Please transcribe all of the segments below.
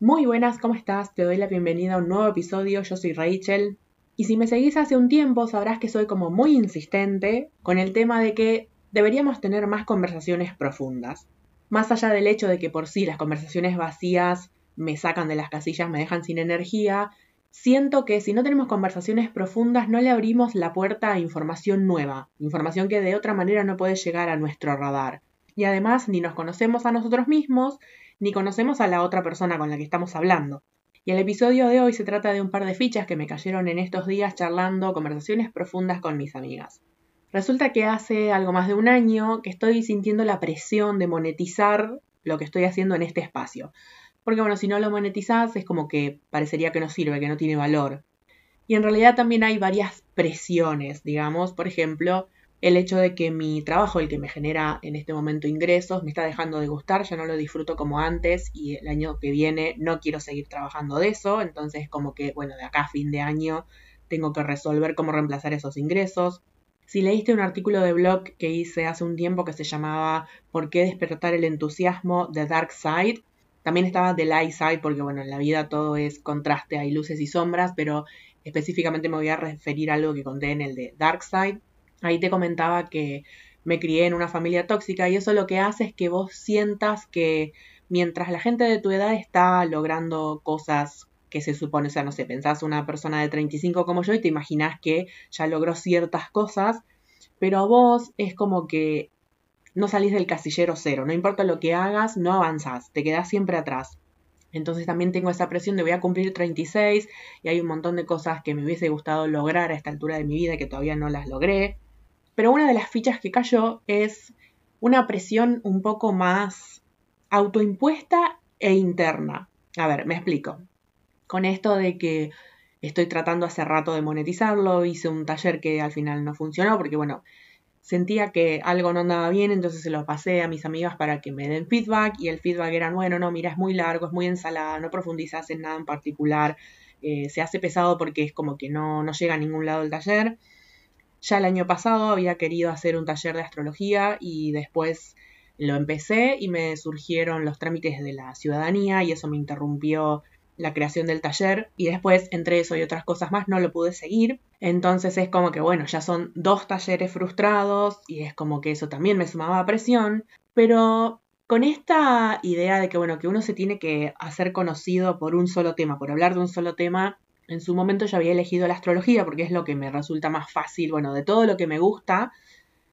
Muy buenas, ¿cómo estás? Te doy la bienvenida a un nuevo episodio, yo soy Rachel. Y si me seguís hace un tiempo sabrás que soy como muy insistente con el tema de que deberíamos tener más conversaciones profundas. Más allá del hecho de que por sí las conversaciones vacías me sacan de las casillas, me dejan sin energía, siento que si no tenemos conversaciones profundas no le abrimos la puerta a información nueva, información que de otra manera no puede llegar a nuestro radar. Y además ni nos conocemos a nosotros mismos ni conocemos a la otra persona con la que estamos hablando. Y el episodio de hoy se trata de un par de fichas que me cayeron en estos días charlando conversaciones profundas con mis amigas. Resulta que hace algo más de un año que estoy sintiendo la presión de monetizar lo que estoy haciendo en este espacio. Porque bueno, si no lo monetizás es como que parecería que no sirve, que no tiene valor. Y en realidad también hay varias presiones, digamos. Por ejemplo, el hecho de que mi trabajo, el que me genera en este momento ingresos, me está dejando de gustar, ya no lo disfruto como antes y el año que viene no quiero seguir trabajando de eso, entonces como que, bueno, de acá a fin de año tengo que resolver cómo reemplazar esos ingresos. Si leíste un artículo de blog que hice hace un tiempo que se llamaba ¿Por qué despertar el entusiasmo? de Dark Side, también estaba The Light Side porque, bueno, en la vida todo es contraste, hay luces y sombras, pero específicamente me voy a referir a algo que conté en el de Dark Side Ahí te comentaba que me crié en una familia tóxica y eso lo que hace es que vos sientas que mientras la gente de tu edad está logrando cosas que se supone, o sea, no sé, pensás una persona de 35 como yo y te imaginás que ya logró ciertas cosas, pero vos es como que no salís del casillero cero, no importa lo que hagas, no avanzás, te quedás siempre atrás. Entonces también tengo esa presión de voy a cumplir 36 y hay un montón de cosas que me hubiese gustado lograr a esta altura de mi vida que todavía no las logré. Pero una de las fichas que cayó es una presión un poco más autoimpuesta e interna. A ver, me explico. Con esto de que estoy tratando hace rato de monetizarlo, hice un taller que al final no funcionó porque, bueno, sentía que algo no andaba bien, entonces se lo pasé a mis amigas para que me den feedback y el feedback era, bueno, no, mira, es muy largo, es muy ensalada, no profundizas en nada en particular, eh, se hace pesado porque es como que no, no llega a ningún lado el taller. Ya el año pasado había querido hacer un taller de astrología y después lo empecé y me surgieron los trámites de la ciudadanía y eso me interrumpió la creación del taller y después entre eso y otras cosas más no lo pude seguir. Entonces es como que bueno, ya son dos talleres frustrados y es como que eso también me sumaba presión, pero con esta idea de que bueno, que uno se tiene que hacer conocido por un solo tema, por hablar de un solo tema, en su momento yo había elegido la astrología porque es lo que me resulta más fácil, bueno, de todo lo que me gusta,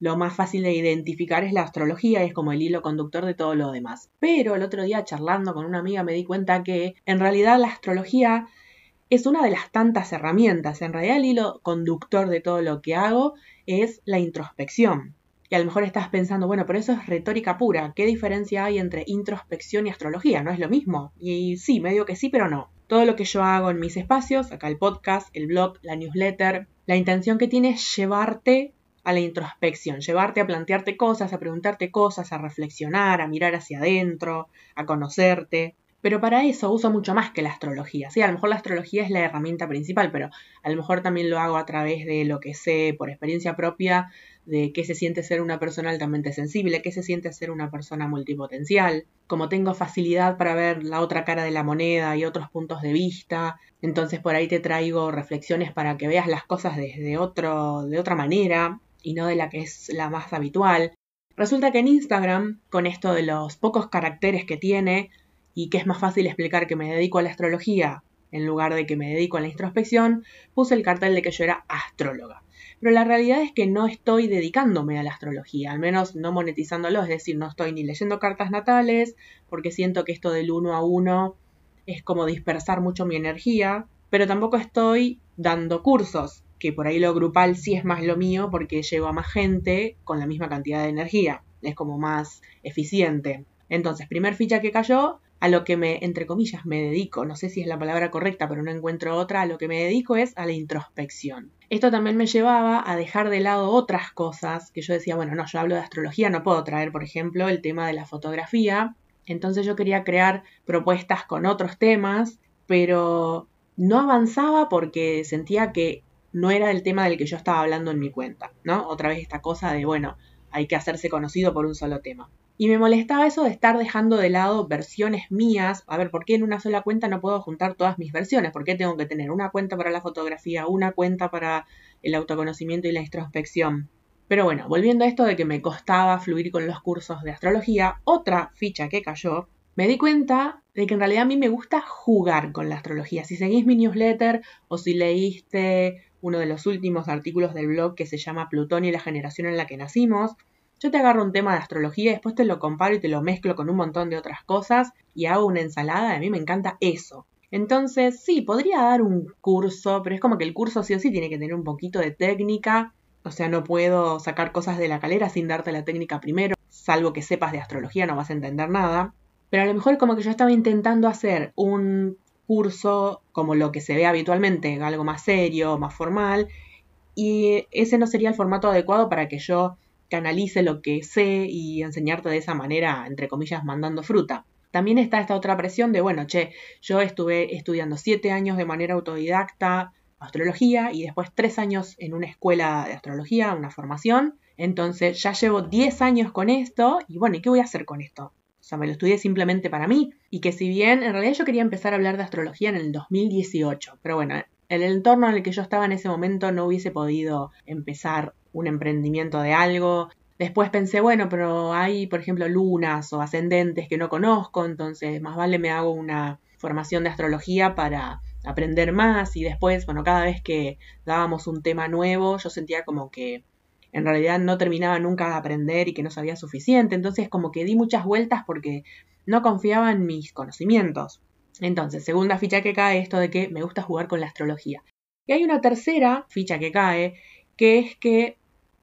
lo más fácil de identificar es la astrología es como el hilo conductor de todo lo demás. Pero el otro día charlando con una amiga me di cuenta que en realidad la astrología es una de las tantas herramientas. En realidad el hilo conductor de todo lo que hago es la introspección. Y a lo mejor estás pensando, bueno, pero eso es retórica pura. ¿Qué diferencia hay entre introspección y astrología? ¿No es lo mismo? Y sí, medio que sí, pero no todo lo que yo hago en mis espacios, acá el podcast, el blog, la newsletter, la intención que tiene es llevarte a la introspección, llevarte a plantearte cosas, a preguntarte cosas, a reflexionar, a mirar hacia adentro, a conocerte. Pero para eso uso mucho más que la astrología. Sí, a lo mejor la astrología es la herramienta principal, pero a lo mejor también lo hago a través de lo que sé por experiencia propia de qué se siente ser una persona altamente sensible, qué se siente ser una persona multipotencial. Como tengo facilidad para ver la otra cara de la moneda y otros puntos de vista, entonces por ahí te traigo reflexiones para que veas las cosas desde otro, de otra manera y no de la que es la más habitual. Resulta que en Instagram, con esto de los pocos caracteres que tiene, y que es más fácil explicar que me dedico a la astrología en lugar de que me dedico a la introspección, puse el cartel de que yo era astróloga. Pero la realidad es que no estoy dedicándome a la astrología, al menos no monetizándolo, es decir, no estoy ni leyendo cartas natales, porque siento que esto del uno a uno es como dispersar mucho mi energía, pero tampoco estoy dando cursos, que por ahí lo grupal sí es más lo mío porque llevo a más gente con la misma cantidad de energía, es como más eficiente. Entonces, primer ficha que cayó, a lo que me, entre comillas, me dedico, no sé si es la palabra correcta, pero no encuentro otra, a lo que me dedico es a la introspección. Esto también me llevaba a dejar de lado otras cosas que yo decía, bueno, no, yo hablo de astrología, no puedo traer, por ejemplo, el tema de la fotografía. Entonces yo quería crear propuestas con otros temas, pero no avanzaba porque sentía que no era el tema del que yo estaba hablando en mi cuenta, ¿no? Otra vez esta cosa de, bueno, hay que hacerse conocido por un solo tema. Y me molestaba eso de estar dejando de lado versiones mías. A ver, ¿por qué en una sola cuenta no puedo juntar todas mis versiones? ¿Por qué tengo que tener una cuenta para la fotografía, una cuenta para el autoconocimiento y la introspección? Pero bueno, volviendo a esto de que me costaba fluir con los cursos de astrología, otra ficha que cayó, me di cuenta de que en realidad a mí me gusta jugar con la astrología. Si seguís mi newsletter o si leíste uno de los últimos artículos del blog que se llama Plutón y la generación en la que nacimos, yo te agarro un tema de astrología, después te lo comparo y te lo mezclo con un montón de otras cosas y hago una ensalada. A mí me encanta eso. Entonces, sí, podría dar un curso, pero es como que el curso sí o sí tiene que tener un poquito de técnica. O sea, no puedo sacar cosas de la calera sin darte la técnica primero. Salvo que sepas de astrología, no vas a entender nada. Pero a lo mejor como que yo estaba intentando hacer un curso como lo que se ve habitualmente, algo más serio, más formal. Y ese no sería el formato adecuado para que yo canalice lo que sé y enseñarte de esa manera, entre comillas, mandando fruta. También está esta otra presión de, bueno, che, yo estuve estudiando siete años de manera autodidacta astrología y después tres años en una escuela de astrología, una formación. Entonces ya llevo diez años con esto y bueno, ¿y qué voy a hacer con esto? O sea, me lo estudié simplemente para mí y que si bien en realidad yo quería empezar a hablar de astrología en el 2018, pero bueno, en el entorno en el que yo estaba en ese momento no hubiese podido empezar un emprendimiento de algo. Después pensé, bueno, pero hay, por ejemplo, lunas o ascendentes que no conozco, entonces más vale me hago una formación de astrología para aprender más y después, bueno, cada vez que dábamos un tema nuevo, yo sentía como que en realidad no terminaba nunca de aprender y que no sabía suficiente, entonces como que di muchas vueltas porque no confiaba en mis conocimientos. Entonces, segunda ficha que cae, esto de que me gusta jugar con la astrología. Y hay una tercera ficha que cae, que es que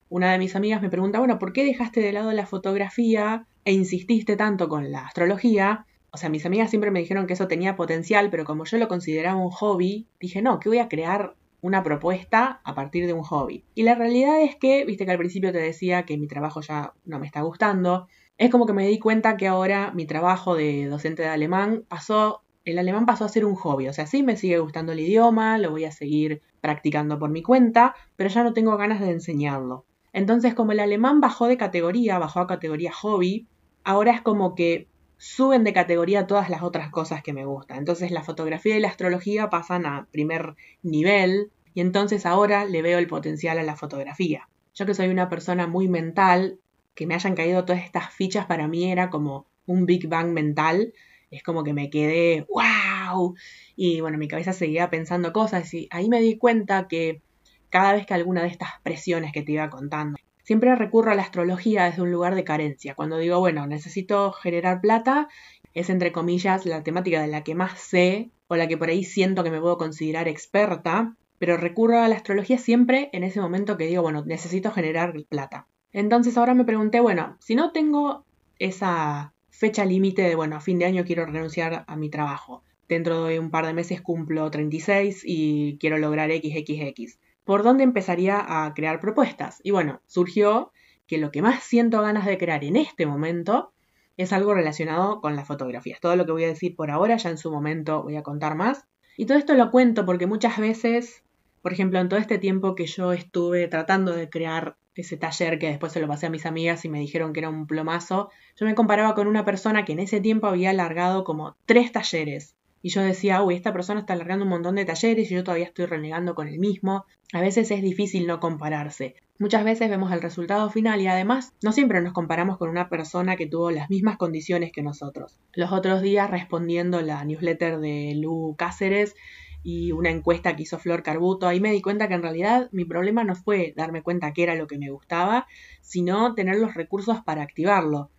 una de mis amigas me pregunta, bueno, ¿por qué dejaste de lado la fotografía e insististe tanto con la astrología? O sea, mis amigas siempre me dijeron que eso tenía potencial, pero como yo lo consideraba un hobby, dije, no, que voy a crear una propuesta a partir de un hobby. Y la realidad es que, viste que al principio te decía que mi trabajo ya no me está gustando, es como que me di cuenta que ahora mi trabajo de docente de alemán pasó, el alemán pasó a ser un hobby, o sea, sí me sigue gustando el idioma, lo voy a seguir practicando por mi cuenta, pero ya no tengo ganas de enseñarlo. Entonces, como el alemán bajó de categoría, bajó a categoría hobby, ahora es como que suben de categoría todas las otras cosas que me gustan. Entonces la fotografía y la astrología pasan a primer nivel y entonces ahora le veo el potencial a la fotografía. Yo que soy una persona muy mental, que me hayan caído todas estas fichas para mí era como un Big Bang mental. Es como que me quedé, wow. Y bueno, mi cabeza seguía pensando cosas y ahí me di cuenta que cada vez que alguna de estas presiones que te iba contando. Siempre recurro a la astrología desde un lugar de carencia. Cuando digo, bueno, necesito generar plata, es entre comillas la temática de la que más sé o la que por ahí siento que me puedo considerar experta, pero recurro a la astrología siempre en ese momento que digo, bueno, necesito generar plata. Entonces ahora me pregunté, bueno, si no tengo esa fecha límite de, bueno, a fin de año quiero renunciar a mi trabajo, dentro de un par de meses cumplo 36 y quiero lograr XXX por dónde empezaría a crear propuestas. Y bueno, surgió que lo que más siento ganas de crear en este momento es algo relacionado con las fotografías. Todo lo que voy a decir por ahora, ya en su momento voy a contar más. Y todo esto lo cuento porque muchas veces, por ejemplo, en todo este tiempo que yo estuve tratando de crear ese taller que después se lo pasé a mis amigas y me dijeron que era un plomazo, yo me comparaba con una persona que en ese tiempo había alargado como tres talleres y yo decía, uy, esta persona está alargando un montón de talleres y yo todavía estoy renegando con el mismo. A veces es difícil no compararse. Muchas veces vemos el resultado final y además no siempre nos comparamos con una persona que tuvo las mismas condiciones que nosotros. Los otros días respondiendo la newsletter de Lu Cáceres y una encuesta que hizo Flor Carbuto, ahí me di cuenta que en realidad mi problema no fue darme cuenta que era lo que me gustaba, sino tener los recursos para activarlo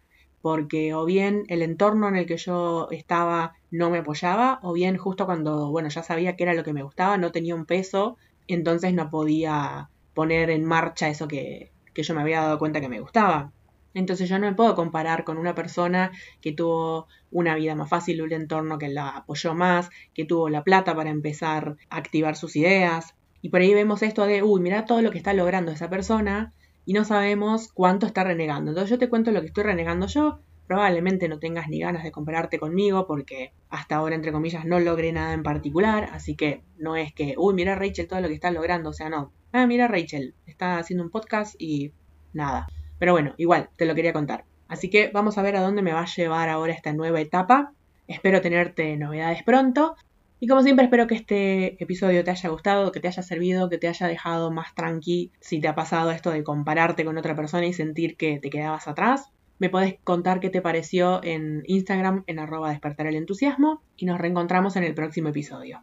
porque o bien el entorno en el que yo estaba no me apoyaba, o bien justo cuando, bueno, ya sabía que era lo que me gustaba, no tenía un peso, entonces no podía poner en marcha eso que, que yo me había dado cuenta que me gustaba. Entonces yo no me puedo comparar con una persona que tuvo una vida más fácil, un entorno que la apoyó más, que tuvo la plata para empezar a activar sus ideas. Y por ahí vemos esto de, uy, mira todo lo que está logrando esa persona, y no sabemos cuánto está renegando. Entonces yo te cuento lo que estoy renegando yo. Probablemente no tengas ni ganas de compararte conmigo porque hasta ahora, entre comillas, no logré nada en particular. Así que no es que, uy, mira Rachel todo lo que está logrando. O sea, no. Ah, mira Rachel, está haciendo un podcast y nada. Pero bueno, igual, te lo quería contar. Así que vamos a ver a dónde me va a llevar ahora esta nueva etapa. Espero tenerte novedades pronto. Y como siempre espero que este episodio te haya gustado, que te haya servido, que te haya dejado más tranqui si te ha pasado esto de compararte con otra persona y sentir que te quedabas atrás. Me podés contar qué te pareció en Instagram en arroba despertar el entusiasmo y nos reencontramos en el próximo episodio.